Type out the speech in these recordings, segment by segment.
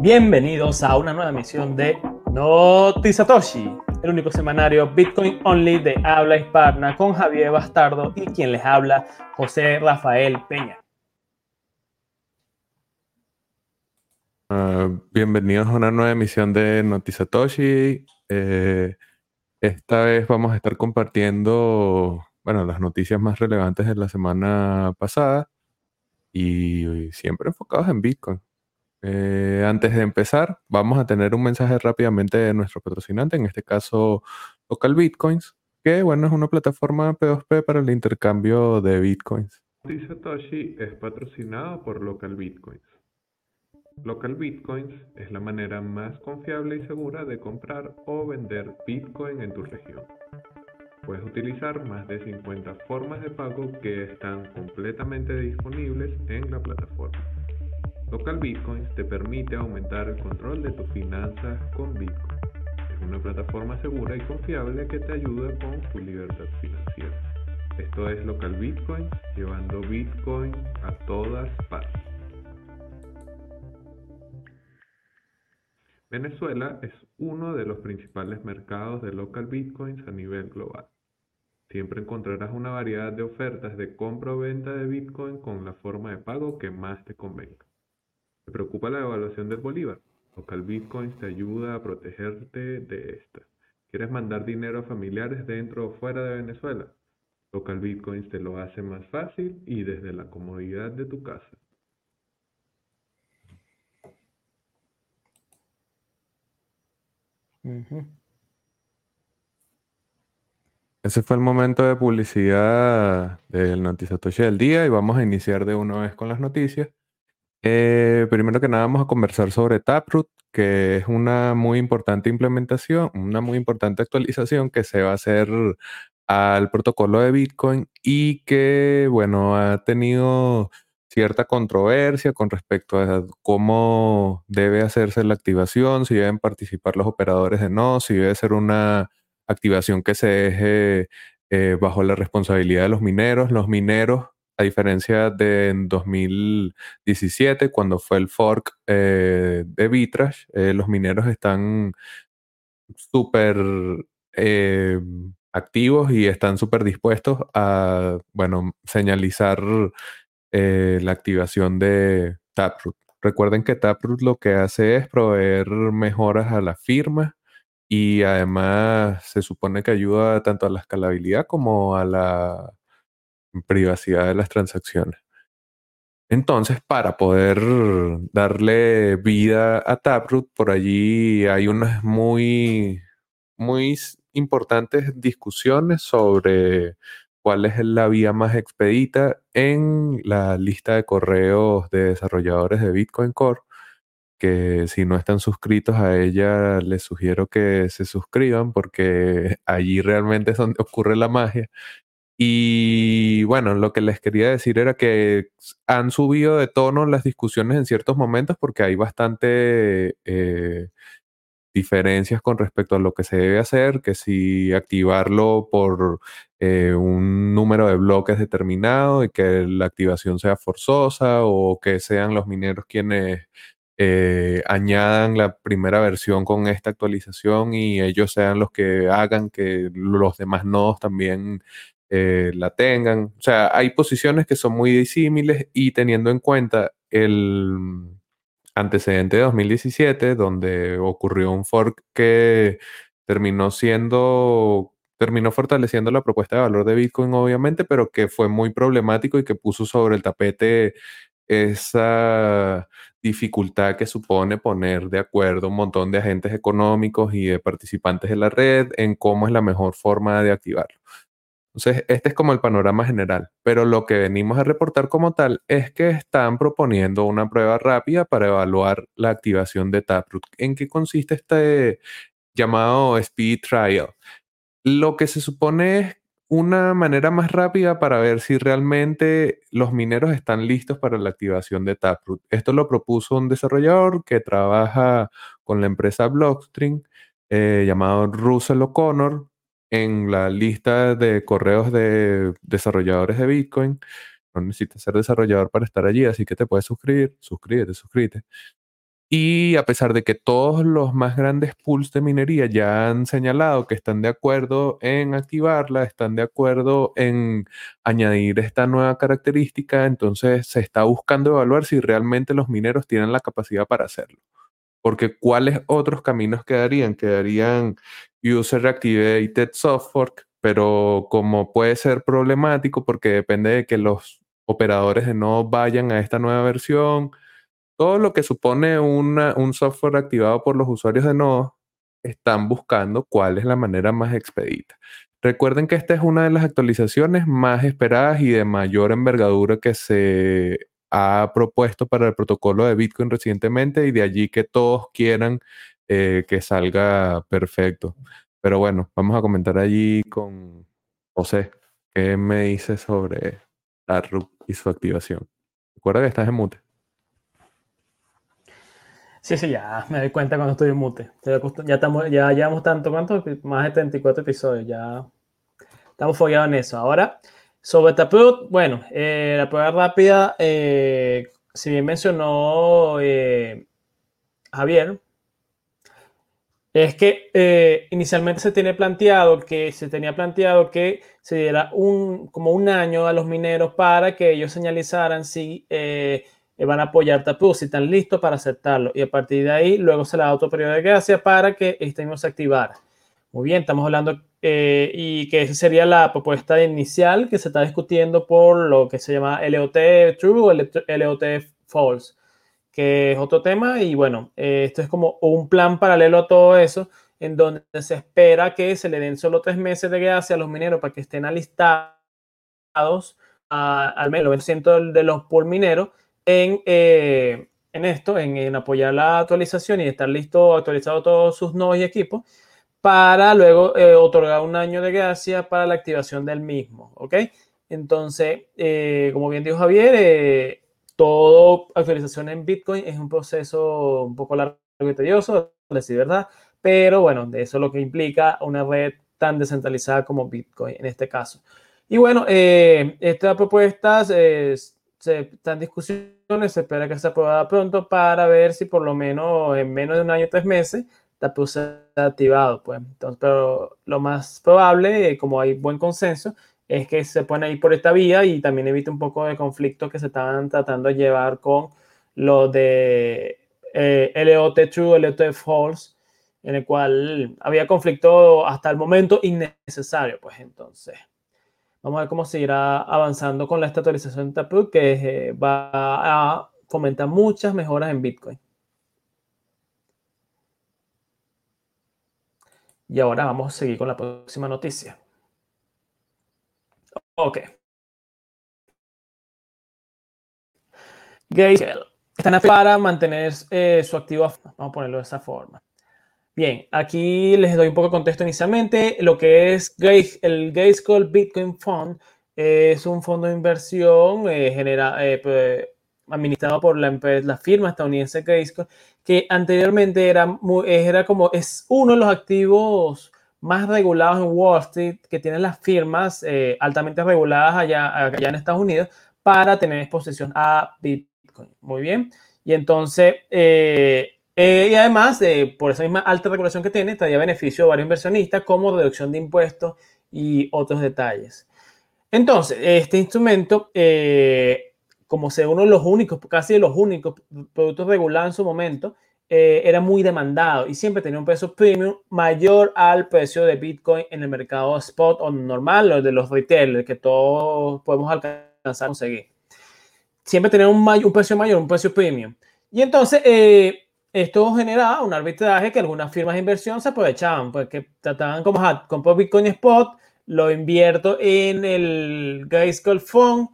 Bienvenidos a una nueva emisión de Notizatoshi, el único semanario Bitcoin Only de habla hispana con Javier Bastardo y quien les habla, José Rafael Peña. Uh, bienvenidos a una nueva emisión de Notizatoshi. Eh, esta vez vamos a estar compartiendo, bueno, las noticias más relevantes de la semana pasada y siempre enfocados en Bitcoin. Eh, antes de empezar, vamos a tener un mensaje rápidamente de nuestro patrocinante, en este caso Local Bitcoins, que bueno, es una plataforma P2P para el intercambio de Bitcoins. Satoshi es patrocinado por Local Bitcoins. Local Bitcoins es la manera más confiable y segura de comprar o vender Bitcoin en tu región. Puedes utilizar más de 50 formas de pago que están completamente disponibles en la plataforma. Local Bitcoins te permite aumentar el control de tus finanzas con Bitcoin. Es una plataforma segura y confiable que te ayuda con tu libertad financiera. Esto es Local Bitcoins, llevando Bitcoin a todas partes. Venezuela es uno de los principales mercados de local bitcoins a nivel global. Siempre encontrarás una variedad de ofertas de compra o venta de bitcoin con la forma de pago que más te convenga. ¿Te preocupa la devaluación del bolívar? Local Bitcoins te ayuda a protegerte de esta. ¿Quieres mandar dinero a familiares dentro o fuera de Venezuela? Local Bitcoins te lo hace más fácil y desde la comodidad de tu casa. Ese fue el momento de publicidad del Noticiatoche del día y vamos a iniciar de una vez con las noticias. Eh, primero que nada vamos a conversar sobre Taproot, que es una muy importante implementación, una muy importante actualización que se va a hacer al protocolo de Bitcoin y que, bueno, ha tenido cierta controversia con respecto a cómo debe hacerse la activación, si deben participar los operadores de no, si debe ser una activación que se deje eh, bajo la responsabilidad de los mineros. Los mineros, a diferencia de en 2017, cuando fue el fork eh, de Bitrash, eh, los mineros están súper activos y están súper dispuestos a, bueno, señalizar eh, la activación de Taproot. Recuerden que Taproot lo que hace es proveer mejoras a la firma y además se supone que ayuda tanto a la escalabilidad como a la privacidad de las transacciones. Entonces, para poder darle vida a Taproot, por allí hay unas muy, muy importantes discusiones sobre cuál es la vía más expedita en la lista de correos de desarrolladores de Bitcoin Core, que si no están suscritos a ella, les sugiero que se suscriban porque allí realmente es donde ocurre la magia. Y bueno, lo que les quería decir era que han subido de tono las discusiones en ciertos momentos porque hay bastante eh, diferencias con respecto a lo que se debe hacer, que si activarlo por eh, un número de bloques determinado y que la activación sea forzosa o que sean los mineros quienes eh, añadan la primera versión con esta actualización y ellos sean los que hagan que los demás nodos también eh, la tengan. O sea, hay posiciones que son muy disímiles y teniendo en cuenta el antecedente de 2017, donde ocurrió un fork que terminó siendo, terminó fortaleciendo la propuesta de valor de Bitcoin, obviamente, pero que fue muy problemático y que puso sobre el tapete esa dificultad que supone poner de acuerdo un montón de agentes económicos y de participantes de la red en cómo es la mejor forma de activarlo. Entonces, este es como el panorama general, pero lo que venimos a reportar como tal es que están proponiendo una prueba rápida para evaluar la activación de Taproot. ¿En qué consiste este llamado Speed Trial? Lo que se supone es una manera más rápida para ver si realmente los mineros están listos para la activación de Taproot. Esto lo propuso un desarrollador que trabaja con la empresa Blockstream eh, llamado Russell O'Connor, en la lista de correos de desarrolladores de Bitcoin. No necesitas ser desarrollador para estar allí, así que te puedes suscribir, suscríbete, suscríbete. Y a pesar de que todos los más grandes pools de minería ya han señalado que están de acuerdo en activarla, están de acuerdo en añadir esta nueva característica, entonces se está buscando evaluar si realmente los mineros tienen la capacidad para hacerlo. Porque ¿cuáles otros caminos quedarían? Quedarían User Activated Soft Fork, pero como puede ser problemático porque depende de que los operadores de no vayan a esta nueva versión, todo lo que supone un software activado por los usuarios de Node están buscando cuál es la manera más expedita. Recuerden que esta es una de las actualizaciones más esperadas y de mayor envergadura que se ha propuesto para el protocolo de Bitcoin recientemente y de allí que todos quieran eh, que salga perfecto. Pero bueno, vamos a comentar allí con José. ¿Qué me dice sobre Taproot y su activación? Recuerda que estás en mute. Sí, sí, ya me doy cuenta cuando estoy en mute. Ya, estamos, ya llevamos tanto, ¿cuánto? Más de 34 episodios, ya estamos follados en eso. Ahora, sobre Taproot, bueno, eh, la prueba rápida, eh, si bien mencionó eh, Javier, es que inicialmente se tiene planteado que se tenía planteado que se diera un como un año a los mineros para que ellos señalizaran si van a apoyar Tapu si están listos para aceptarlo. Y a partir de ahí, luego se le da otro periodo de gracia para que este mismo se activara. Muy bien, estamos hablando eh, y que esa sería la propuesta inicial que se está discutiendo por lo que se llama LOT True o LOT False, que es otro tema. Y bueno, eh, esto es como un plan paralelo a todo eso, en donde se espera que se le den solo tres meses de gracia a los mineros para que estén alistados al menos el 90% de los por mineros en, eh, en esto, en, apoyar la actualización y estar listo, actualizado todos sus nodos y equipos, para luego eh, otorgar un año de gracia para la activación del mismo, ¿ok? Entonces, eh, como bien dijo Javier, toda actualización en Bitcoin es un proceso un poco largo y tedioso, decir verdad, pero bueno, de eso es lo que implica una red tan descentralizada como Bitcoin en este caso. Y bueno, esta propuesta es se está en discusiones, se espera que sea aprobada pronto para ver si por lo menos en menos de un año, tres meses, está activado. Pues. Entonces, pero lo más probable, como hay buen consenso, es que se pone ir por esta vía y también evite un poco de conflicto que se estaban tratando de llevar con lo de eh, LOT True, LOT False, en el cual había conflicto hasta el momento innecesario. Pues entonces. Vamos a ver cómo seguirá avanzando con la estatualización de Taproot, que eh, va a fomentar muchas mejoras en Bitcoin. Y ahora vamos a seguir con la próxima noticia. Ok. Grayscale. Están para mantener eh, su activo. Vamos a ponerlo de esa forma. Bien, aquí les doy un poco de contexto inicialmente. Lo que es el Grayscale Bitcoin Fund es un fondo de inversión eh, eh, pues, administrado por la, la firma estadounidense Grayscale, que anteriormente era, era como, es uno de los activos más regulados en Wall Street que tienen las firmas eh, altamente reguladas allá, allá en Estados Unidos para tener exposición a Bitcoin. Muy bien. Y entonces, eh, y además, por esa misma alta regulación que tiene, traía beneficio a varios inversionistas como reducción de impuestos y otros detalles. Entonces, este instrumento, eh, como ser uno de los únicos, casi de los únicos productos regulados en su momento, eh, era muy demandado y siempre tenía un precio premium mayor al precio de Bitcoin en el mercado spot o normal, o de los retailers que todos podemos alcanzar a conseguir. Siempre tenía un, un precio mayor, un precio premium. Y entonces, esto generaba un arbitraje que algunas firmas de inversión se aprovechaban, porque pues, trataban como, compro Bitcoin Spot, lo invierto en el Grayscale Fund,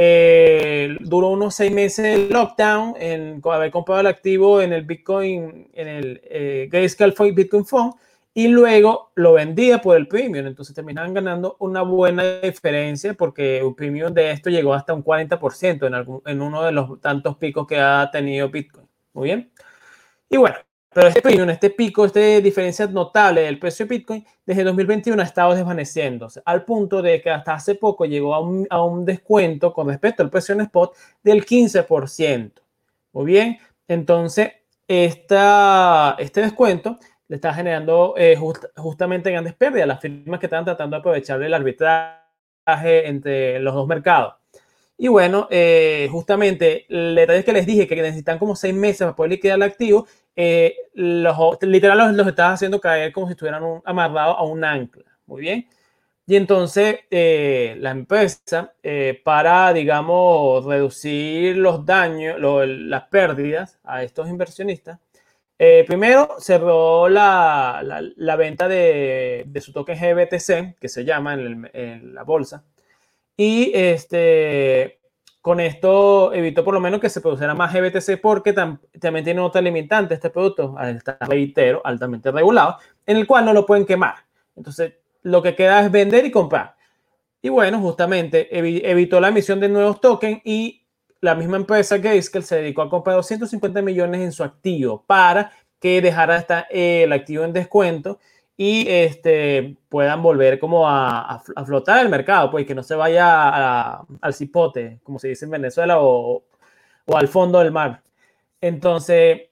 eh, duró unos seis meses el lockdown, en haber comprado el activo en el Bitcoin, en el eh, Grayscale Bitcoin Fund, y luego lo vendía por el premium. Entonces terminaban ganando una buena diferencia porque un premium de esto llegó hasta un 40% en, algún, en uno de los tantos picos que ha tenido Bitcoin. Muy bien. Y bueno, pero este premium, este pico, esta diferencia notable del precio de Bitcoin desde 2021 ha estado desvaneciéndose al punto de que hasta hace poco llegó a un, a un descuento con respecto al precio en spot del 15%. Muy bien, entonces esta, este descuento le está generando eh, justamente grandes pérdidas a las firmas que están tratando de aprovechar el arbitraje entre los dos mercados. Y bueno, eh, justamente el detalle que les dije que necesitan como seis meses para poder liquidar el activo, eh, los, literal los, los estás haciendo caer como si estuvieran amarrados a un ancla. Muy bien. Y entonces eh, la empresa, eh, para, digamos, reducir los daños, las pérdidas a estos inversionistas, eh, primero cerró la, la, venta de, de, su token GBTC, que se llama en, la bolsa, y este, con esto evitó por lo menos que se produciera más GBTC porque también tiene otra limitante este producto, está reitero, altamente regulado, en el cual no lo pueden quemar. Entonces, lo que queda es vender y comprar. Y bueno, justamente evitó la emisión de nuevos tokens y la misma empresa Grayscale se dedicó a comprar 250 millones en su activo para que dejara esta, eh, el activo en descuento y este, puedan volver como a, flotar el mercado, pues que no se vaya al cipote, como se dice en Venezuela, o, al fondo del mar. Entonces,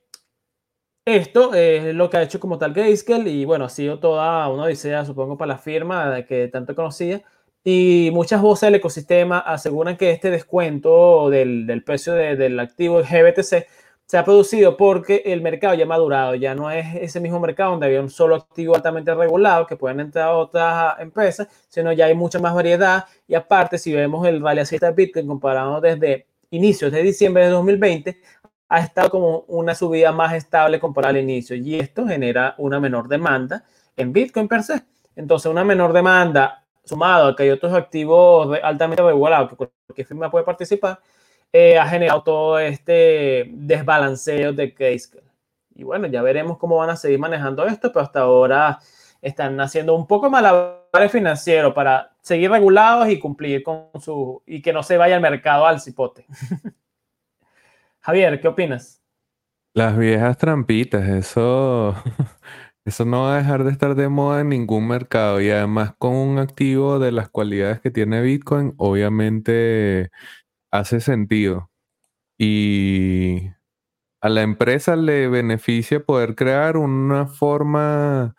esto es lo que ha hecho como tal Grayscale y bueno, ha sido toda una odisea, supongo, para la firma que tanto conocía. Y muchas voces del ecosistema aseguran que este descuento del, precio del activo GBTC se ha producido porque el mercado ya ha madurado, ya no es ese mismo mercado donde había un solo activo altamente regulado que pueden entrar otras empresas, sino ya hay mucha más variedad y aparte si vemos el valor de Bitcoin comparado desde inicios de diciembre de 2020 ha estado como una subida más estable comparada al inicio y esto genera una menor demanda en Bitcoin per se. Entonces, una menor demanda sumado a que hay otros activos altamente regulados que cualquier firma puede participar, eh, ha generado todo este desbalanceo de Grayscale. Y bueno, ya veremos cómo van a seguir manejando esto, pero hasta ahora están haciendo un poco malabares financieros para seguir regulados y cumplir con su y que no se vaya al mercado al cipote. Javier, ¿qué opinas? Las viejas trampitas, eso, eso no va a dejar de estar de moda en ningún mercado y además con un activo de las cualidades que tiene Bitcoin, obviamente hace sentido. Y a la empresa le beneficia poder crear una forma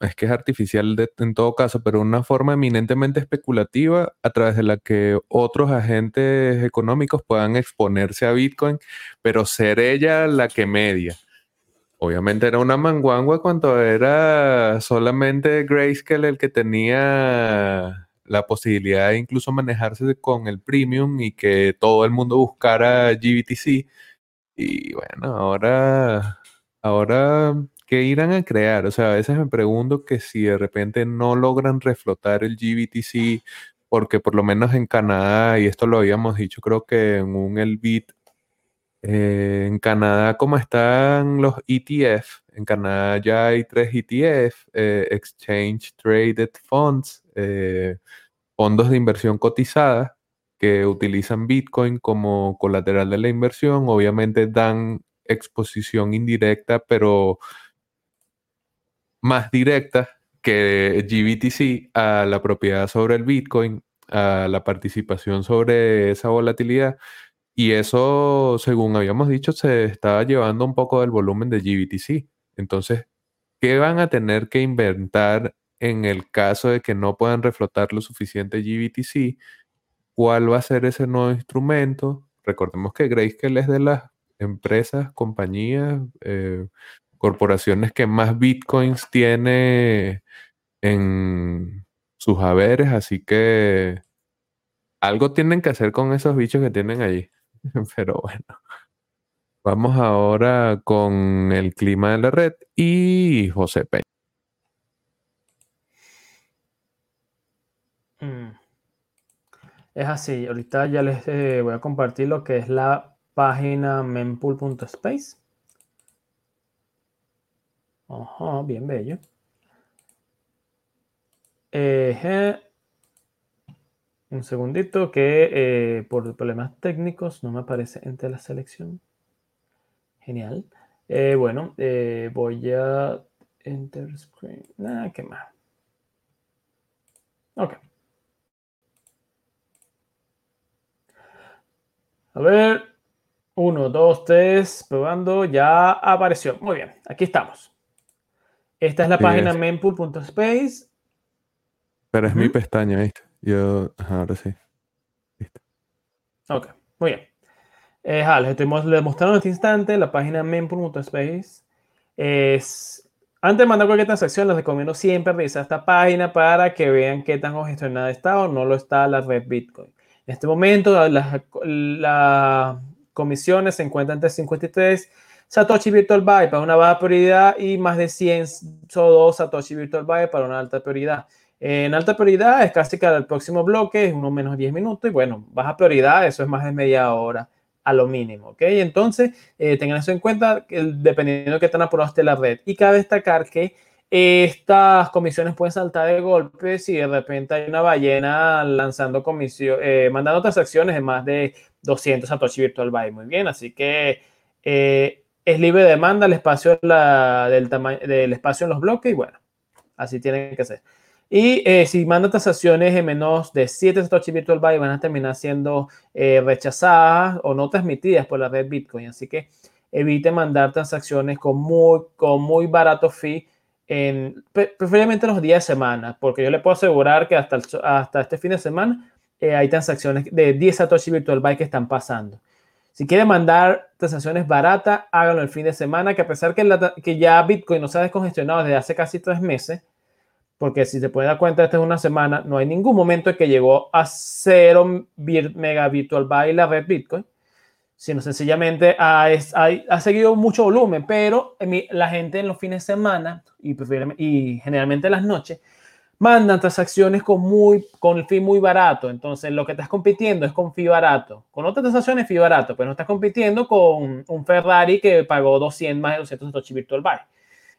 es que es artificial en todo caso, pero una forma eminentemente especulativa a través de la que otros agentes económicos puedan exponerse a Bitcoin, pero ser ella la que media. Obviamente era una manguangua cuando era solamente Grayscale el que tenía la posibilidad de incluso manejarse con el premium y que todo el mundo buscara GBTC. Y bueno, ahora, ahora ¿qué irán a crear? O sea, a veces me pregunto que si de repente no logran reflotar el GBTC, porque por lo menos en Canadá, y esto lo habíamos dicho creo que en un el bit, eh, en Canadá como están los ETF, en Canadá ya hay tres ETF, eh, Exchange Traded Funds, eh, fondos de inversión cotizada que utilizan Bitcoin como colateral de la inversión, obviamente dan exposición indirecta, pero más directa que GBTC a la propiedad sobre el Bitcoin, a la participación sobre esa volatilidad. Y eso, según habíamos dicho, se estaba llevando un poco del volumen de GBTC. Entonces, ¿qué van a tener que inventar en el caso de que no puedan reflotar lo suficiente GBTC? ¿Cuál va a ser ese nuevo instrumento? Recordemos que Grayscale es de las empresas, compañías, eh, corporaciones que más bitcoins tiene en sus haberes, así que algo tienen que hacer con esos bichos que tienen allí. Pero bueno, vamos ahora con el clima de la red y José Peña. Mm. Es así, ahorita ya les eh, voy a compartir lo que es la página mempool.space. Ajá, bien bello. Un segundito que eh, por problemas técnicos no me aparece entre la selección. Genial. Eh, bueno, eh, voy a enter screen. Nada, ¿qué más? Ok. A ver. Uno, dos, tres, probando, ya apareció. Muy bien, aquí estamos. Esta es la Sí, página mempool.space. Pero es mi pestaña, ¿viste? Yo, ajá, ahora sí. Listo. Ok, muy bien. Eh, ja, les les mostraron en este instante la página mempool.space. Es, antes de mandar cualquier transacción, les recomiendo siempre revisar esta página para que vean qué tan congestionada está o no lo está la red Bitcoin. En este momento, las las comisiones se encuentran entre 53 Satoshi Virtual Byte para una baja prioridad y más de 100 solo Satoshi Virtual Byte para una alta prioridad. En alta prioridad es casi que al próximo bloque, es uno menos 10 minutos, y bueno, baja prioridad, eso es más de media hora a lo mínimo, ¿ok? Entonces, eh, tengan eso en cuenta, dependiendo de qué tan apurado esté la red. Y cabe destacar que estas comisiones pueden saltar de golpe si de repente hay una ballena lanzando comisión, eh, mandando transacciones de más de 200 Satoshi Virtual Byte. Muy bien, así que eh, es libre de demanda el espacio, del espacio en los bloques y bueno, así tienen que ser. Y eh, si mandan transacciones en menos de 7 Satoshi Virtual Byte van a terminar siendo eh, rechazadas o no transmitidas por la red Bitcoin. Así que evite mandar transacciones con muy, con muy barato fee, en, preferiblemente en los días de semana, porque yo le puedo asegurar que hasta, el, hasta este fin de semana eh, hay transacciones de 10 Satoshi Virtual Byte que están pasando. Si quiere mandar transacciones baratas, háganlo el fin de semana, que a pesar que, que ya Bitcoin no se ha descongestionado desde hace casi tres meses, porque si se puede dar cuenta, esta es una semana, no hay ningún momento en que llegó a 0 mega virtual byte la red Bitcoin, sino sencillamente ha, ha, ha seguido mucho volumen, pero la gente en los fines de semana y, y generalmente en las noches mandan transacciones con, muy, con el fee muy barato. Entonces, lo que estás compitiendo es con fee barato. Con otras transacciones, fee barato, pero no estás compitiendo con un Ferrari que pagó 200 más de 200 Satoshi Virtual Byte.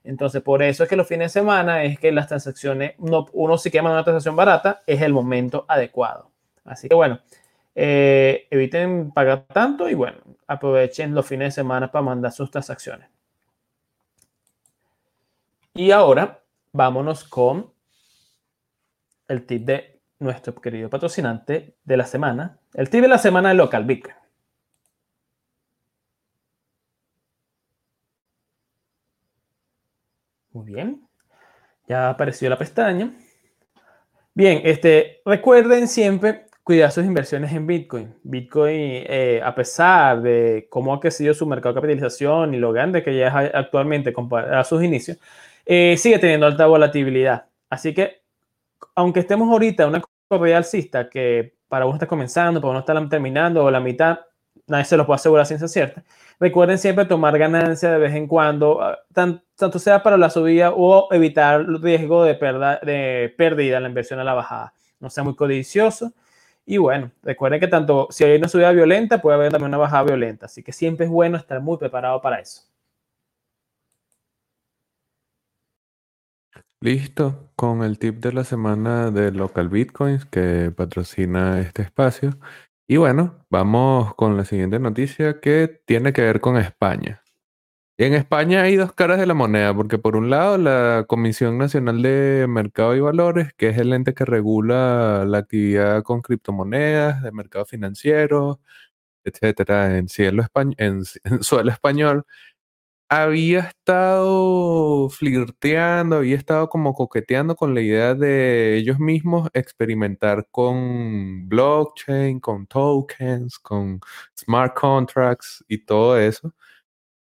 Entonces, por eso es que los fines de semana es que las transacciones, uno, uno si mandar una transacción barata, es el momento adecuado. Así que bueno, eh, eviten pagar tanto y bueno, aprovechen los fines de semana para mandar sus transacciones. Y ahora, vámonos con el tip de nuestro querido patrocinante de la semana. El tip de la semana de Local Bitcoin. Muy bien. Ya apareció la pestaña. Bien, este, recuerden siempre cuidar sus inversiones en Bitcoin. Bitcoin, eh, a pesar de cómo ha crecido su mercado de capitalización y lo grande que ya es actualmente comparado a sus inicios, eh, sigue teniendo alta volatilidad. Así que, aunque estemos ahorita en una corrida alcista que para uno está comenzando, para uno está terminando o la mitad, nadie se los puede asegurar ciencia cierta. Recuerden siempre tomar ganancia de vez en cuando, tan, tanto sea para la subida o evitar el riesgo de, perda, de pérdida en la inversión a la bajada. No sea muy codicioso. Y bueno, recuerden que tanto si hay una subida violenta, puede haber también una bajada violenta. Así que siempre es bueno estar muy preparado para eso. Listo, con el tip de la semana de Local Bitcoins que patrocina este espacio. Y bueno, vamos con la siguiente noticia que tiene que ver con España. En España hay dos caras de la moneda, porque por un lado la Comisión Nacional de Mercado y Valores, que es el ente que regula la actividad con criptomonedas, de mercado financiero, etcétera, en cielo, españ en, en suelo español, había estado flirteando, había estado como coqueteando con la idea de ellos mismos experimentar con blockchain, con tokens, con smart contracts y todo eso.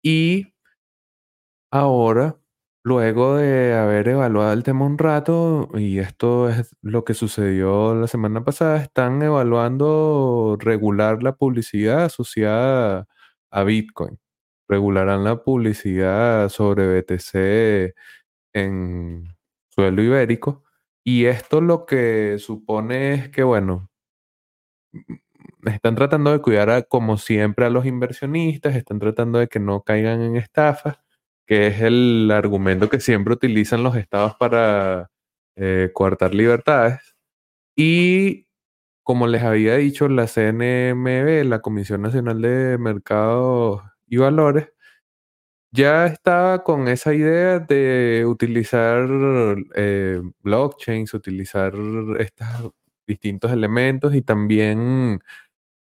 Y ahora, luego de haber evaluado el tema un rato, y esto es lo que sucedió la semana pasada, están evaluando regular la publicidad asociada a Bitcoin regularán la publicidad sobre BTC en suelo ibérico. Y esto lo que supone es que, bueno, están tratando de cuidar a, como siempre a los inversionistas, están tratando de que no caigan en estafas, que es el argumento que siempre utilizan los estados para eh, coartar libertades. Y como les había dicho, la CNMB, la Comisión Nacional de Mercados y valores, ya estaba con esa idea de utilizar eh, blockchains, utilizar estos distintos elementos y también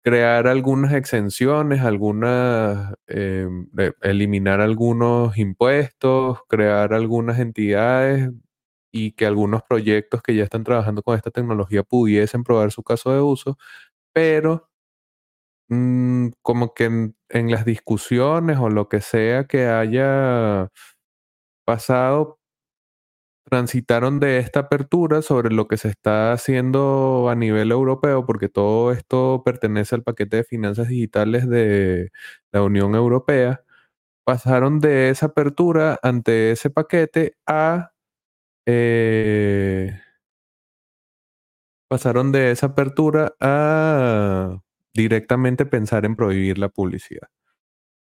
crear algunas exenciones, algunas, eh, eliminar algunos impuestos, crear algunas entidades y que algunos proyectos que ya están trabajando con esta tecnología pudiesen probar su caso de uso, pero mm, como que en, las discusiones o lo que sea que haya pasado, transitaron de esta apertura sobre lo que se está haciendo a nivel europeo, porque todo esto pertenece al paquete de finanzas digitales de la Unión Europea, pasaron de esa apertura ante ese paquete a... Eh, pasaron de esa apertura a directamente pensar en prohibir la publicidad.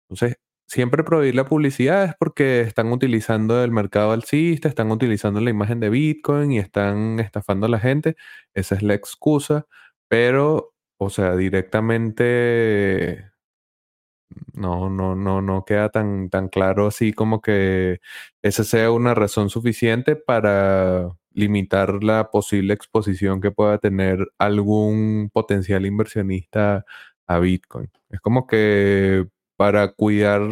Entonces, siempre prohibir la publicidad es porque están utilizando el mercado alcista, están utilizando la imagen de Bitcoin y están estafando a la gente. Esa es la excusa, pero, o sea, directamente no, no, no, no queda tan, tan claro así como que esa sea una razón suficiente para limitar la posible exposición que pueda tener algún potencial inversionista a Bitcoin. Es como que para cuidar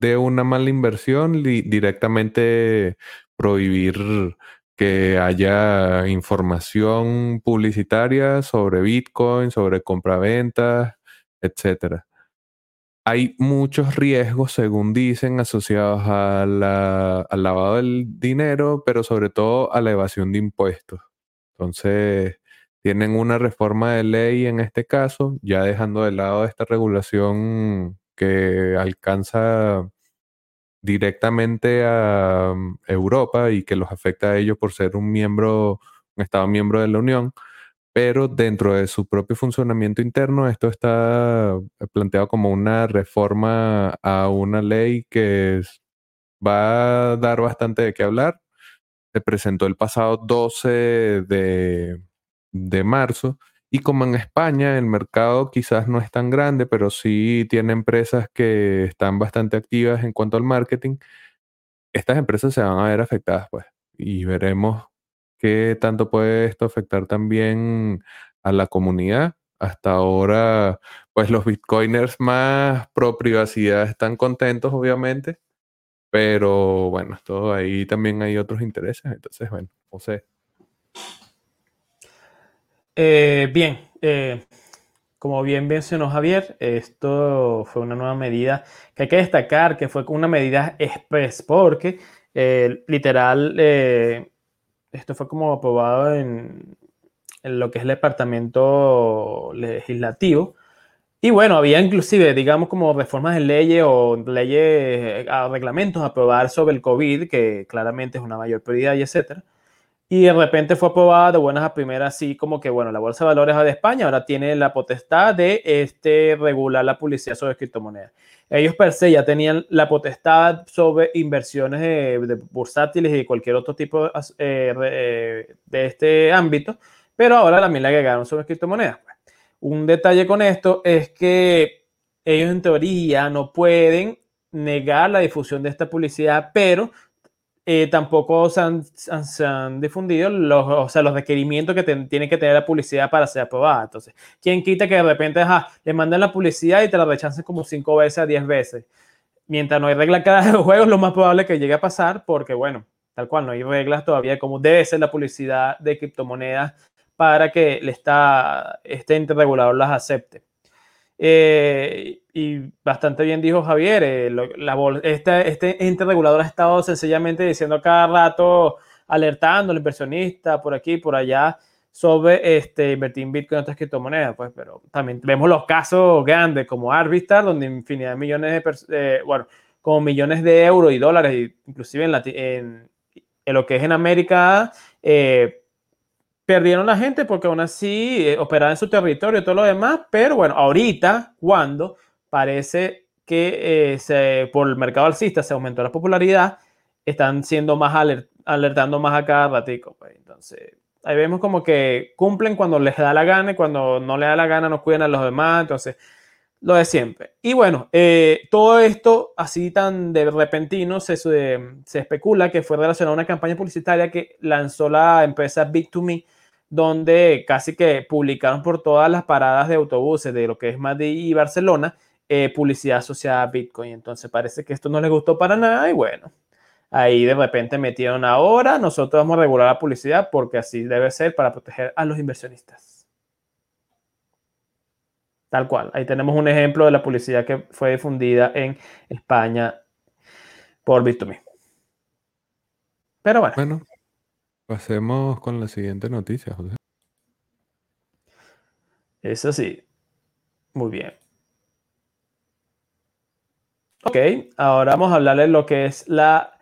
de una mala inversión, directamente prohibir que haya información publicitaria sobre Bitcoin, sobre compraventas, etcétera. Hay muchos riesgos, según dicen, asociados al lavado del dinero, pero sobre todo a la evasión de impuestos. Entonces, tienen una reforma de ley en este caso, ya dejando de lado esta regulación que alcanza directamente a mm, Europa y que los afecta a ellos por ser un miembro, un Estado miembro de la Unión, pero dentro de su propio funcionamiento interno esto está planteado como una reforma a una ley que va a dar bastante de qué hablar. Se presentó el pasado 12 de, de marzo y como en España el mercado quizás no es tan grande, pero sí tiene empresas que están bastante activas en cuanto al marketing, estas empresas se van a ver afectadas, pues. Y veremos qué tanto puede esto afectar también a la comunidad. Hasta ahora, pues los bitcoiners más pro privacidad están contentos, obviamente. Pero bueno, todo ahí también hay otros intereses. Entonces, bueno, no sé. Eh, bien, eh, como bien mencionó Javier, esto fue una nueva medida que hay que destacar que fue una medida express porque eh, literal esto fue como aprobado en, en, lo que es el departamento legislativo. Y bueno, había inclusive, digamos, como reformas de leyes o leyes, reglamentos a aprobar sobre el COVID, que claramente es una mayor prioridad y etcétera y de repente fue aprobada de buenas a primeras, así como que, bueno, la Bolsa de Valores de España ahora tiene la potestad de este, regular la publicidad sobre criptomonedas. Ellos per se ya tenían la potestad sobre inversiones de, bursátiles y de cualquier otro tipo eh, eh, de este ámbito, pero ahora también le agregaron sobre criptomonedas. Un detalle con esto es que ellos en teoría no pueden negar la difusión de esta publicidad, pero eh, tampoco se han, difundido los, o sea, los requerimientos que tiene que tener la publicidad para ser aprobada. Entonces, ¿quién quita que de repente le manden la publicidad y te la rechacen como 5 veces a 10 veces? Mientras no hay regla cada juego, es lo más probable que llegue a pasar porque, bueno, tal cual, no hay reglas todavía de cómo debe ser la publicidad de criptomonedas para que el está, este ente regulador las acepte. Eh, y bastante bien dijo Javier, eh, este, este ente regulador ha estado sencillamente diciendo cada rato, alertando al inversionista por aquí, por allá, sobre este, invertir en Bitcoin y otras criptomonedas, pues, pero también vemos los casos grandes como Arbitrar, donde infinidad de millones de, bueno, como millones de euros y dólares, inclusive en, en, en lo que es en América, eh, perdieron la gente porque aún así eh, operaban en su territorio y todo lo demás, pero bueno, ahorita, cuando parece que eh, se, por el mercado alcista se aumentó la popularidad, están siendo más alertando más a cada ratico. Pues. Entonces, ahí vemos como que cumplen cuando les da la gana y cuando no les da la gana no cuidan a los demás. Entonces, lo de siempre. Y bueno, eh, todo esto así tan de repentino se, se, especula que fue relacionado a una campaña publicitaria que lanzó la empresa Bit2Me donde casi que publicaron por todas las paradas de autobuses de lo que es Madrid y Barcelona eh, publicidad asociada a Bitcoin. Entonces parece que esto no les gustó para nada y bueno, ahí de repente metieron ahora, nosotros vamos a regular la publicidad porque así debe ser para proteger a los inversionistas. Tal cual, ahí tenemos un ejemplo de la publicidad que fue difundida en España por Bitcoin. Pero bueno. Bueno, pasemos con la siguiente noticia, José. Eso sí. Muy bien. Ok, ahora vamos a hablar de lo que es la,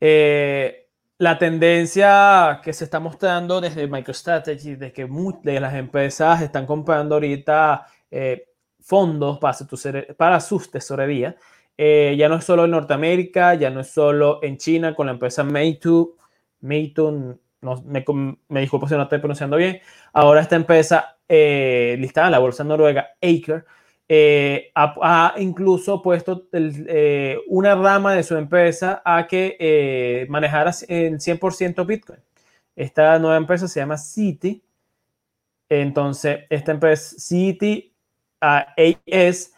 eh, la tendencia que se está mostrando desde MicroStrategy, de que de las empresas están comprando ahorita eh, fondos para sus tesorerías. Eh, ya no es solo en Norteamérica, ya no es solo en China con la empresa Meitu, Meitu, no, me, me disculpo si no estoy pronunciando bien. Ahora esta empresa listada en la bolsa noruega, Acre, eh, ha, incluso puesto eh, una rama de su empresa a que eh, manejara en 100% Bitcoin. Esta nueva empresa se llama City. Entonces, esta empresa City AS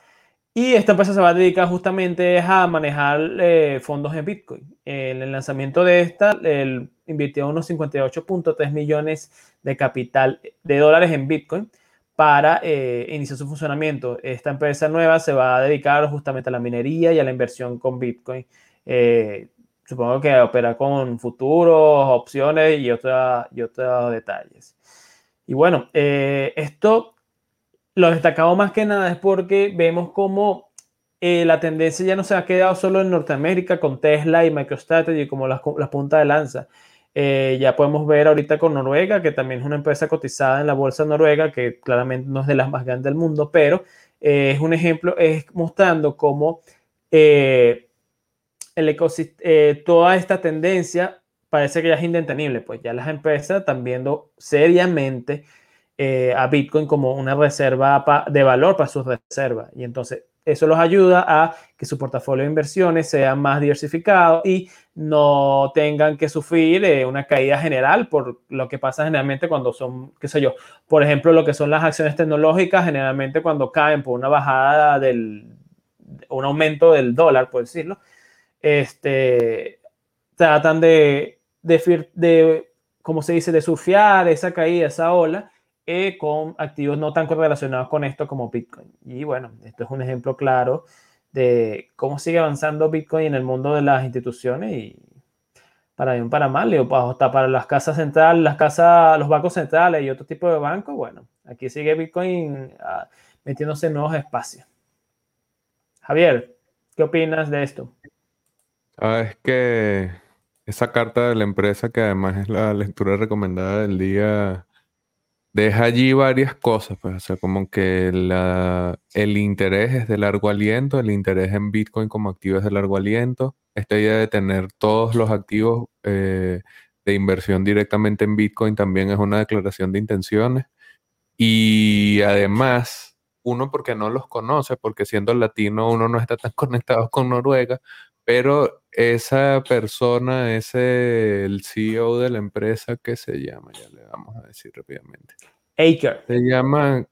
y esta empresa se va a dedicar justamente a manejar fondos en Bitcoin. En el lanzamiento de esta, él invirtió unos 58.3 millones de capital de dólares en Bitcoin para eh, iniciar su funcionamiento. Esta empresa nueva se va a dedicar justamente a la minería y a la inversión con Bitcoin. Eh, supongo que opera con futuros, opciones y, otra, y otros detalles. Y bueno, eh, esto lo destacamos más que nada es porque vemos como la tendencia ya no se ha quedado solo en Norteamérica con Tesla y MicroStrategy como las, las puntas de lanza, eh, ya podemos ver ahorita con Noruega, que también es una empresa cotizada en la bolsa noruega, que claramente no es de las más grandes del mundo, pero eh, es un ejemplo, es mostrando cómo eh, el toda esta tendencia parece que ya es indetenible, pues ya las empresas están viendo seriamente a Bitcoin como una reserva de valor para sus reservas. Y entonces eso los ayuda a que su portafolio de inversiones sea más diversificado y no tengan que sufrir eh, una caída general por lo que pasa generalmente cuando son, qué sé yo, por ejemplo, lo que son las acciones tecnológicas, generalmente cuando caen por una bajada del, un aumento del dólar, por decirlo, este, tratan de, de, como se dice, de surfear esa caída, esa ola, eh, con activos no tan correlacionados con esto como Bitcoin. Y bueno, esto es un ejemplo claro de cómo sigue avanzando Bitcoin en el mundo de las instituciones y para bien, para mal, o hasta para las casas centrales, las casas, los bancos centrales y otro tipo de bancos, bueno, aquí sigue Bitcoin ah, metiéndose en nuevos espacios. Javier, ¿qué opinas de esto? Ah, es que esa carta de la empresa, que además es la lectura recomendada del día, deja allí varias cosas, pues, o sea, como que el interés es de largo aliento, el interés en Bitcoin como activo es de largo aliento, esta idea de tener todos los activos eh, de inversión directamente en Bitcoin también es una declaración de intenciones. Y además uno porque no los conoce, porque siendo latino uno no está tan conectado con Noruega, pero esa persona es el CEO de la empresa que se llama, ya le vamos a decir rápidamente. Aker. Se llama,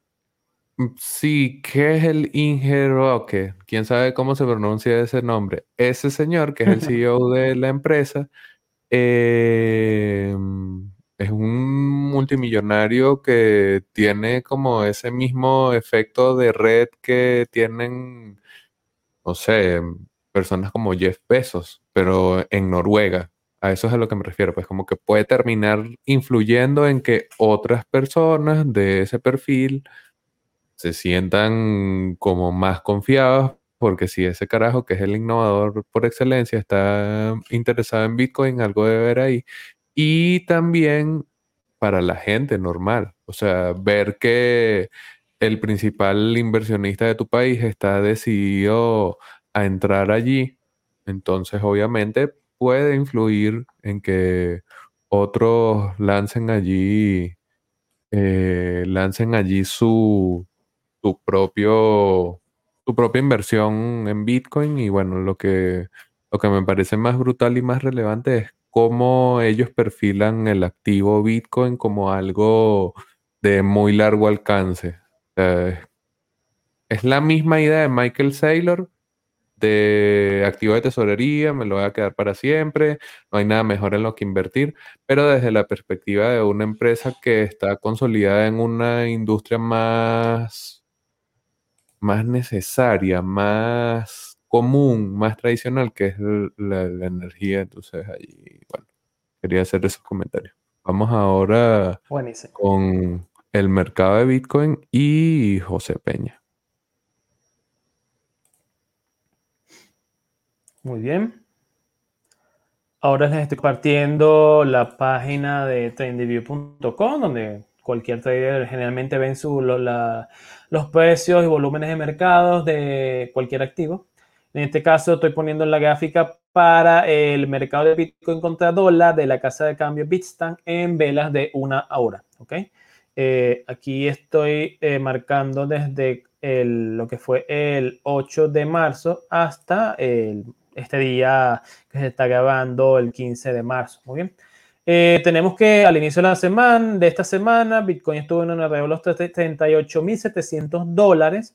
sí, ¿qué es el Ingeroque? ¿Quién sabe cómo se pronuncia ese nombre? Ese señor, que es el CEO de la empresa, em, es un multimillonario que tiene como ese mismo efecto de red que tienen, no sé, personas como Jeff Bezos, pero en Noruega. A eso es a lo que me refiero, pues como que puede terminar influyendo en que otras personas de ese perfil se sientan como más confiados, porque si ese carajo, que es el innovador por excelencia, está interesado en Bitcoin, algo debe ver ahí. Y también para la gente normal, o sea, ver que el principal inversionista de tu país está decidido a entrar allí, entonces obviamente puede influir en que otros lancen allí, eh, lancen allí su, su propio, su propia inversión en Bitcoin y bueno, lo que, lo que me parece más brutal y más relevante es cómo ellos perfilan el activo Bitcoin como algo de muy largo alcance. es la misma idea de Michael Saylor de activo de tesorería, me lo voy a quedar para siempre, no hay nada mejor en lo que invertir, pero desde la perspectiva de una empresa que está consolidada en una industria más, más necesaria, más común, más tradicional, que es la, energía. Entonces, ahí, bueno, quería hacer esos comentarios. Vamos ahora con el mercado de Bitcoin y José Peña. Muy bien. Ahora les estoy compartiendo la página de trendyview.com, donde cualquier trader generalmente ven su, los precios y volúmenes de mercados de cualquier activo. En este caso estoy poniendo la gráfica para el mercado de Bitcoin contra dólar de la casa de cambio Bitstamp en velas de una hora. ¿okay? Eh, aquí estoy eh, marcando desde lo que fue el 8 de marzo hasta el este día que se está grabando el 15 de marzo. Muy bien. Eh, tenemos que al inicio de la semana, de esta semana, Bitcoin estuvo en alrededor de los 38.700 dólares.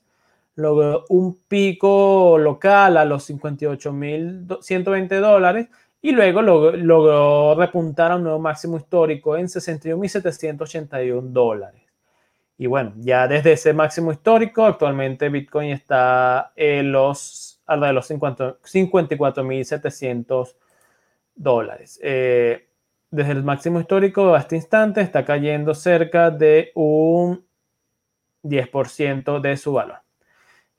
Logró un pico local a los 58.120 dólares y luego logró, repuntar a un nuevo máximo histórico en 61.781 dólares. Y bueno, ya desde ese máximo histórico, actualmente Bitcoin está en los alrededor de los 54.700 dólares. Eh, desde el máximo histórico a este instante está cayendo cerca de un 10% de su valor.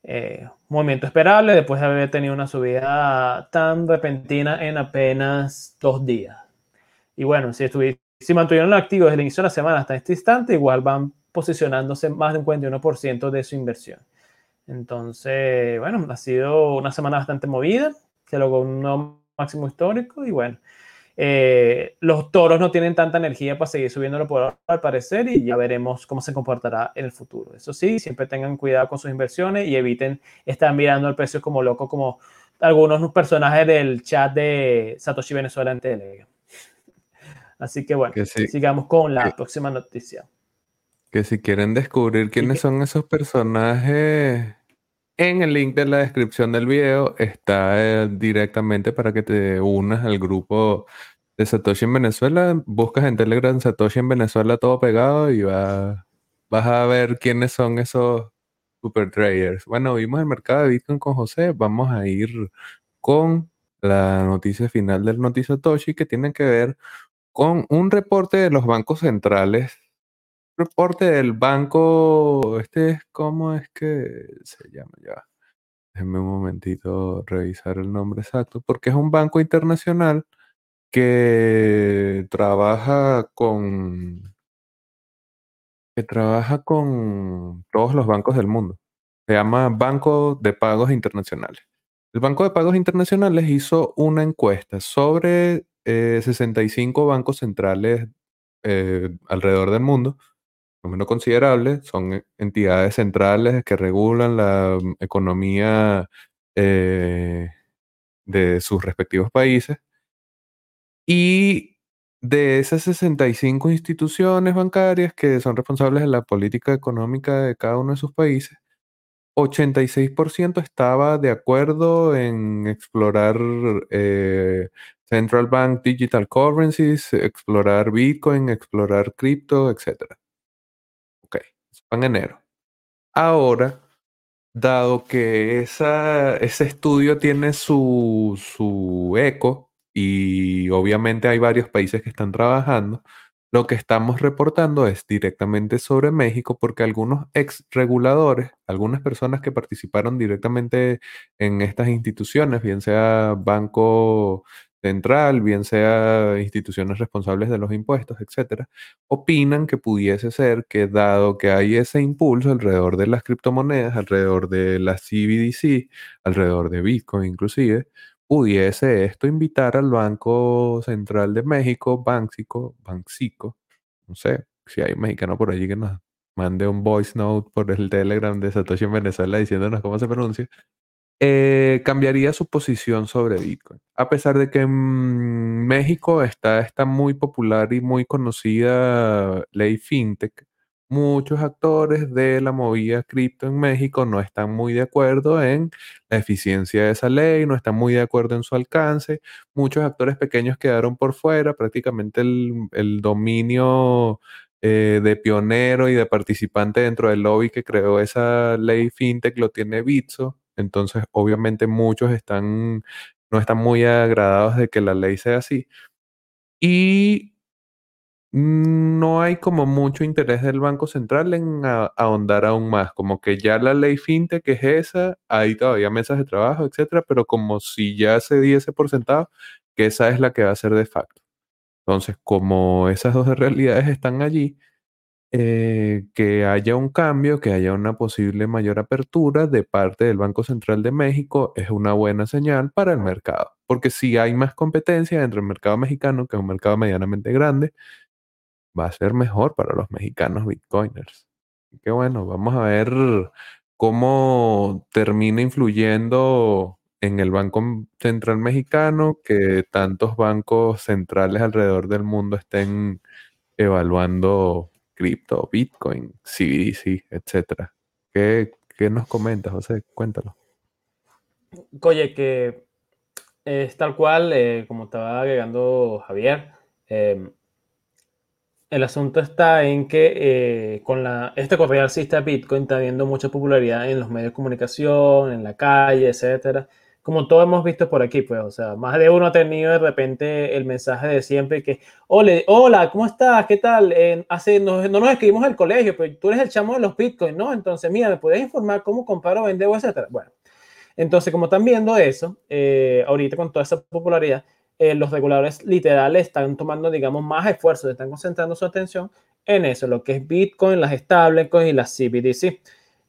Eh, movimiento esperable después de haber tenido una subida tan repentina en apenas dos días. Y bueno, si, si mantuvieron activos desde el inicio de la semana hasta este instante, igual van posicionándose más de un 41% de su inversión. Entonces, bueno, ha sido una semana bastante movida, se logró un nuevo máximo histórico y bueno, eh, los toros no tienen tanta energía para seguir subiéndolo por al parecer y ya veremos cómo se comportará en el futuro. Eso sí, siempre tengan cuidado con sus inversiones y eviten estar mirando el precio como loco como algunos personajes del chat de Satoshi Venezuela en Telegram. Así que bueno, sigamos con la próxima noticia. Que si quieren descubrir quiénes son esos personajes, en el link de la descripción del video está eh, directamente para que te unas al grupo de Satoshi en Venezuela. Buscas en Telegram Satoshi en Venezuela todo pegado y vas a ver quiénes son esos super traders. Bueno, vimos el mercado de Bitcoin con José. Vamos a ir con la noticia final del Noticia Satoshi que tiene que ver con un reporte de los bancos centrales reporte del banco, este es, ¿cómo es que se llama ya? Déjenme un momentito revisar el nombre exacto, porque es un banco internacional que trabaja con que trabaja con todos los bancos del mundo. Se llama Banco de Pagos Internacionales. El Banco de Pagos Internacionales hizo una encuesta sobre 65 eh, bancos centrales eh, alrededor del mundo menos considerable, son e, entidades centrales que regulan la mm, economía eh, de sus respectivos países. Y de esas 65 instituciones bancarias que son responsables de la política económica de cada uno de sus países, 86% estaba de acuerdo en explorar eh, Central Bank Digital Currencies, explorar Bitcoin, explorar cripto, etc en enero. Ahora, dado que esa, ese estudio tiene su, su eco y obviamente hay varios países que están trabajando, lo que estamos reportando es directamente sobre México porque algunos ex reguladores, algunas personas que participaron directamente en estas instituciones, bien sea Banco central, bien sea instituciones responsables de los impuestos, etcétera, opinan que pudiese ser que dado que hay ese impulso alrededor de las criptomonedas, alrededor de la CBDC, alrededor de Bitcoin inclusive, pudiese esto invitar al Banco Central de México, Banxico, Banxico, no sé si hay un mexicano por allí que nos mande un voice note por el Telegram de Satoshi en Venezuela diciéndonos cómo se pronuncia, eh, cambiaría su posición sobre Bitcoin. A pesar de que en México está, está muy popular y muy conocida ley fintech, muchos actores de la movida cripto en México no están muy de acuerdo en la eficiencia de esa ley, no están muy de acuerdo en su alcance. Muchos actores pequeños quedaron por fuera, prácticamente el, dominio eh, de pionero y de participante dentro del lobby que creó esa ley fintech lo tiene Bitso. Entonces, obviamente muchos están, no están muy agradados de que la ley sea así. Y no hay como mucho interés del Banco Central en ahondar aún más, como que ya la ley fintech es esa, hay todavía mesas de trabajo, etcétera, pero como si ya se diese por sentado que esa es la que va a ser de facto. Entonces, como esas dos realidades están allí, eh, que haya un cambio, que haya una posible mayor apertura de parte del Banco Central de México es una buena señal para el mercado, porque si hay más competencia entre el mercado mexicano, que es un mercado medianamente grande, va a ser mejor para los mexicanos bitcoiners. Qué bueno, vamos a ver cómo termina influyendo en el Banco Central Mexicano que tantos bancos centrales alrededor del mundo estén evaluando cripto, Bitcoin, CBDC, etcétera. ¿Qué, ¿Qué, nos comentas, José? Cuéntalo. Oye, que es tal cual, eh, como estaba agregando Javier, em, el asunto está en que eh, con la, este correo alcista Bitcoin está viendo mucha popularidad en los medios de comunicación, en la calle, etcétera como todos hemos visto por aquí, pues, o sea, más de uno ha tenido de repente el mensaje de siempre que, hola, hola, ¿cómo estás? ¿Qué tal? hace, no, no, nos escribimos al colegio, pero tú eres el chamo de los bitcoins, ¿no? Entonces, mira, ¿me puedes informar cómo comparo, vender, etcétera? Bueno, entonces, como están viendo eso, eh, ahorita con toda esa popularidad, eh, los reguladores literales están tomando, digamos, más esfuerzos, están concentrando su atención en eso, lo que es Bitcoin, las stablecoins y las CBDC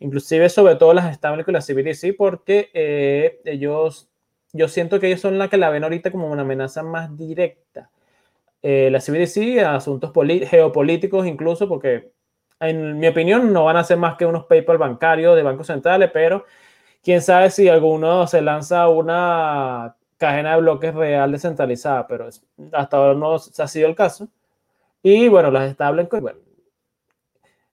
inclusive sobre todo las stablecoins y las CBDC, porque eh, ellos, yo siento que ellos son las que la ven ahorita como una amenaza más directa. Eh, la CBDC, asuntos geopolíticos incluso, porque en mi opinión no van a ser más que unos PayPal bancarios de bancos centrales, pero quién sabe si alguno se lanza una cadena de bloques real descentralizada, pero hasta ahora no ha sido el caso. Y bueno, las stablecoins, bueno,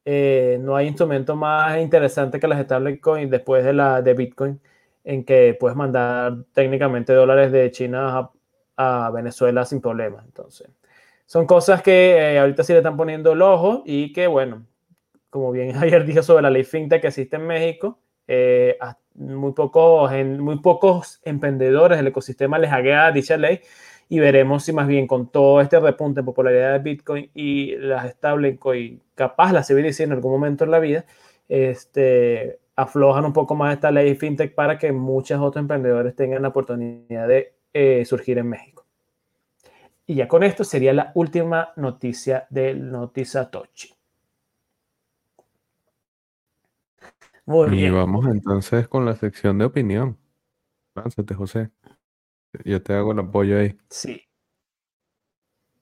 eh, no hay instrumento más interesante que las stablecoins después de la de Bitcoin, en que puedes mandar técnicamente dólares de China a, Venezuela sin problema. Entonces, son cosas que eh, ahorita sí le están poniendo el ojo y que, bueno, como bien ayer dije sobre la ley fintech que existe en México, eh, muy, pocos, muy pocos emprendedores del ecosistema les haga dicha ley y veremos si más bien con todo este repunte en popularidad de Bitcoin y las stablecoin, capaz la CBDC en algún momento en la vida, este, aflojan un poco más esta ley fintech para que muchos otros emprendedores tengan la oportunidad de eh, surgir en México. Y ya con esto sería la última noticia del Notizatochi. Muy y vamos entonces con la sección de opinión. Lánzate, José. Yo te hago el apoyo ahí. Sí.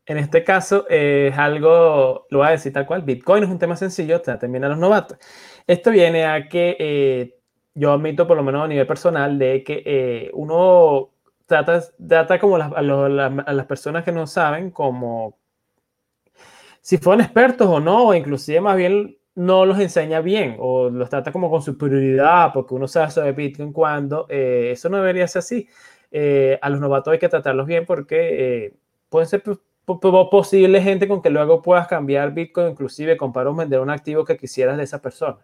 En este caso es algo, lo voy a decir tal cual, Bitcoin es un tema sencillo, también a los novatos. Esto viene a que eh, yo admito, por lo menos a nivel personal, de que eh, uno trata, trata como a, las personas que no saben como si fueron expertos o no, o inclusive más bien no los enseña bien o los trata como con superioridad porque uno sabe sobre Bitcoin cuando eh, eso no debería ser así. Eh, a los novatos hay que tratarlos bien porque eh, pueden ser posible gente con que luego puedas cambiar Bitcoin, inclusive comprar o vender un activo que quisieras de esa persona.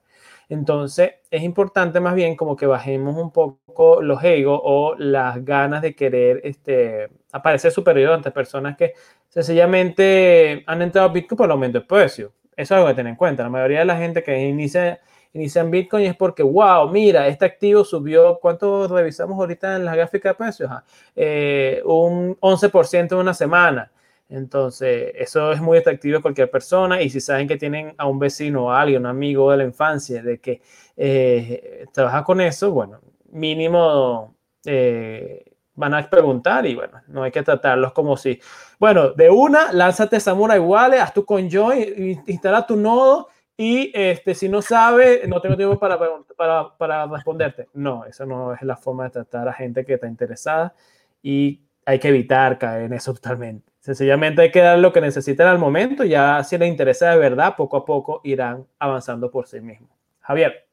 Entonces, es importante más bien como que bajemos un poco los egos o las ganas de querer este, aparecer superior ante personas que sencillamente han entrado a Bitcoin por el aumento de precio. Eso es algo que tener en cuenta. La mayoría de la gente que inicia inician Bitcoin es porque, wow, mira, este activo subió, ¿cuánto revisamos ahorita en la gráfica de precios? Eh, un 11% en una semana. Entonces, eso es muy atractivo a cualquier persona y si saben que tienen a un vecino a alguien, un amigo de la infancia, de que eh, trabaja con eso, bueno, mínimo eh, van a preguntar y bueno, no hay que tratarlos como si, bueno, de una, lánzate Samurai Wallet, haz tu CoinJoin, instala tu nodo Y este, si no sabe, no tengo tiempo para, para, para responderte. No, eso no es la forma de tratar a gente que está interesada y hay que evitar caer en eso totalmente. Sencillamente hay que dar lo que necesitan al momento, ya si les interesa de verdad, poco a poco irán avanzando por sí mismos. Javier.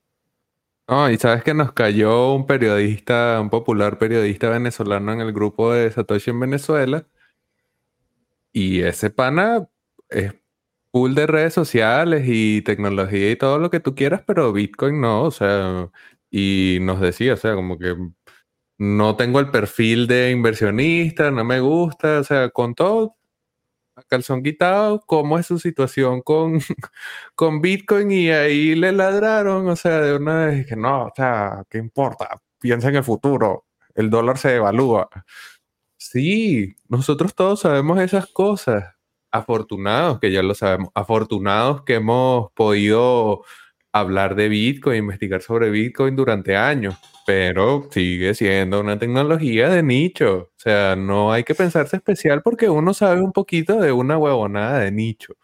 No, y sabes que nos cayó un periodista, un popular periodista venezolano en el grupo de Satoshi en Venezuela. Y ese pana es full de redes sociales y tecnología y todo lo que tú quieras, pero Bitcoin no, o sea, y nos decía, o sea, como que no tengo el perfil de inversionista, no me gusta, o sea, con todo, calzón quitado, cómo es su situación con, con Bitcoin y ahí le ladraron, o sea, de una vez que no, o sea, ¿qué importa? Piensa en el futuro, el dólar se devalúa. Sí, nosotros todos sabemos esas cosas. Afortunados que ya lo sabemos, afortunados que hemos podido hablar de Bitcoin, investigar sobre Bitcoin durante años, pero sigue siendo una tecnología de nicho. O sea, no hay que pensarse especial porque uno sabe un poquito de una huevonada de nicho.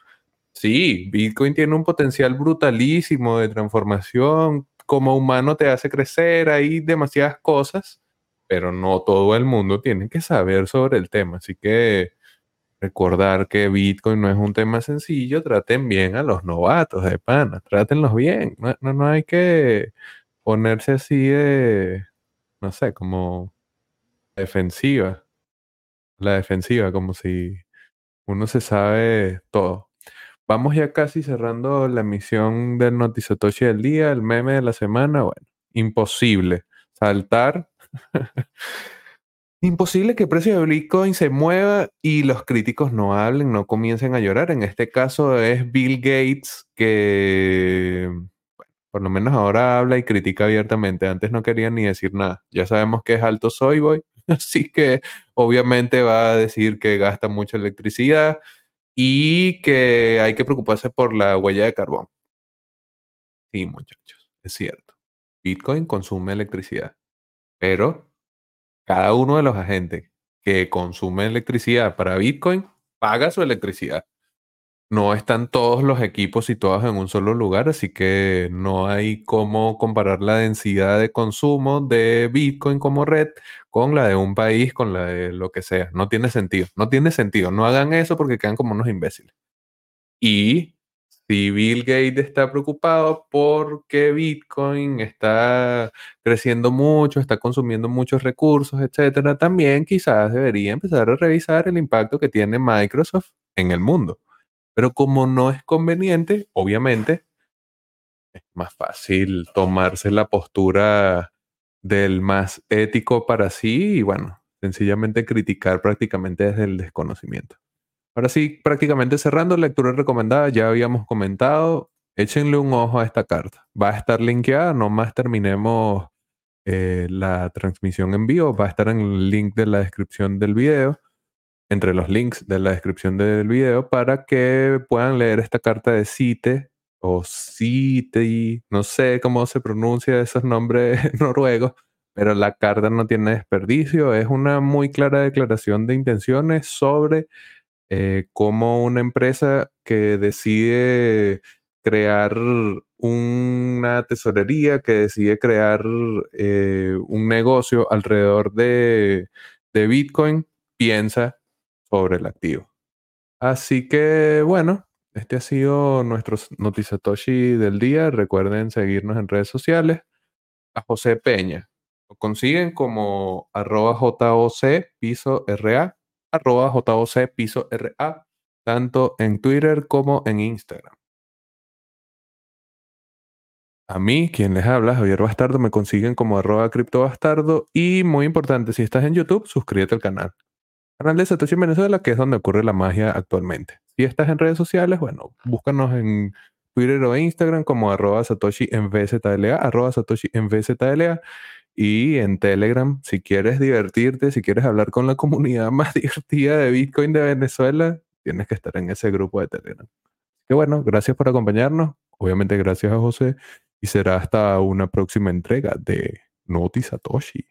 Sí, Bitcoin tiene un potencial brutalísimo de transformación. Como humano te hace crecer, hay demasiadas cosas, pero no todo el mundo tiene que saber sobre el tema. Así que recordar que Bitcoin no es un tema sencillo, traten bien a los novatos de pana, trátenlos bien, no, no, hay que ponerse así de, no sé, como defensiva, la defensiva, como si uno se sabe todo. Vamos ya casi cerrando la emisión del Notizatoshi del día, el meme de la semana, bueno, imposible. Saltar Imposible que el precio de Bitcoin se mueva y los críticos no hablen, no comiencen a llorar. En este caso es Bill Gates que, por lo menos ahora habla y critica abiertamente. Antes no quería ni decir nada. Ya sabemos que es alto soy boy, así que obviamente va a decir que gasta mucha electricidad y que hay que preocuparse por la huella de carbón. Sí, muchachos, es cierto. Bitcoin consume electricidad, pero cada uno de los agentes que consume electricidad para Bitcoin paga su electricidad. No están todos los equipos situados en un solo lugar, así que no hay cómo comparar la densidad de consumo de Bitcoin como red con la de un país, con la de lo que sea. No tiene sentido. No tiene sentido. No hagan eso porque quedan como unos imbéciles. Y si Bill Gates está preocupado porque Bitcoin está creciendo mucho, está consumiendo muchos recursos, etcétera, también quizás debería empezar a revisar el impacto que tiene Microsoft en el mundo. Pero como no es conveniente, obviamente es más fácil tomarse la postura del más ético para sí y bueno, sencillamente criticar prácticamente desde el desconocimiento. Ahora sí, prácticamente cerrando, lectura recomendada, ya habíamos comentado, échenle un ojo a esta carta. Va a estar linkeada, nomás terminemos eh, la transmisión en vivo, va a estar en el link de la descripción del video, entre los links de la descripción del video, para que puedan leer esta carta de CITE o CITE, no sé cómo se pronuncia esos nombres noruegos, pero la carta no tiene desperdicio, es una muy clara declaración de intenciones sobre eh, como una empresa que decide crear una tesorería, que decide crear eh, un negocio alrededor de, Bitcoin, piensa sobre el activo. Así que bueno, este ha sido nuestro Notizatoshi del día. Recuerden seguirnos en redes sociales. A José Peña. Lo consiguen como arroba JOC piso RA arroba JOC piso RA, tanto en Twitter como en Instagram. A mí, quien les habla, Javier Bastardo, me consiguen como arroba criptobastardo y muy importante, si estás en YouTube, suscríbete al canal. Canal de Satoshi en Venezuela, que es donde ocurre la magia actualmente. Si estás en redes sociales, bueno, búscanos en Twitter o Instagram como arroba Satoshi en VZLA, arroba Satoshi en VZLA y en Telegram, si quieres divertirte, si quieres hablar con la comunidad más divertida de Bitcoin de Venezuela, tienes que estar en ese grupo de Telegram. Que bueno, gracias por acompañarnos. Obviamente gracias a José y será hasta una próxima entrega de Noti Satoshi.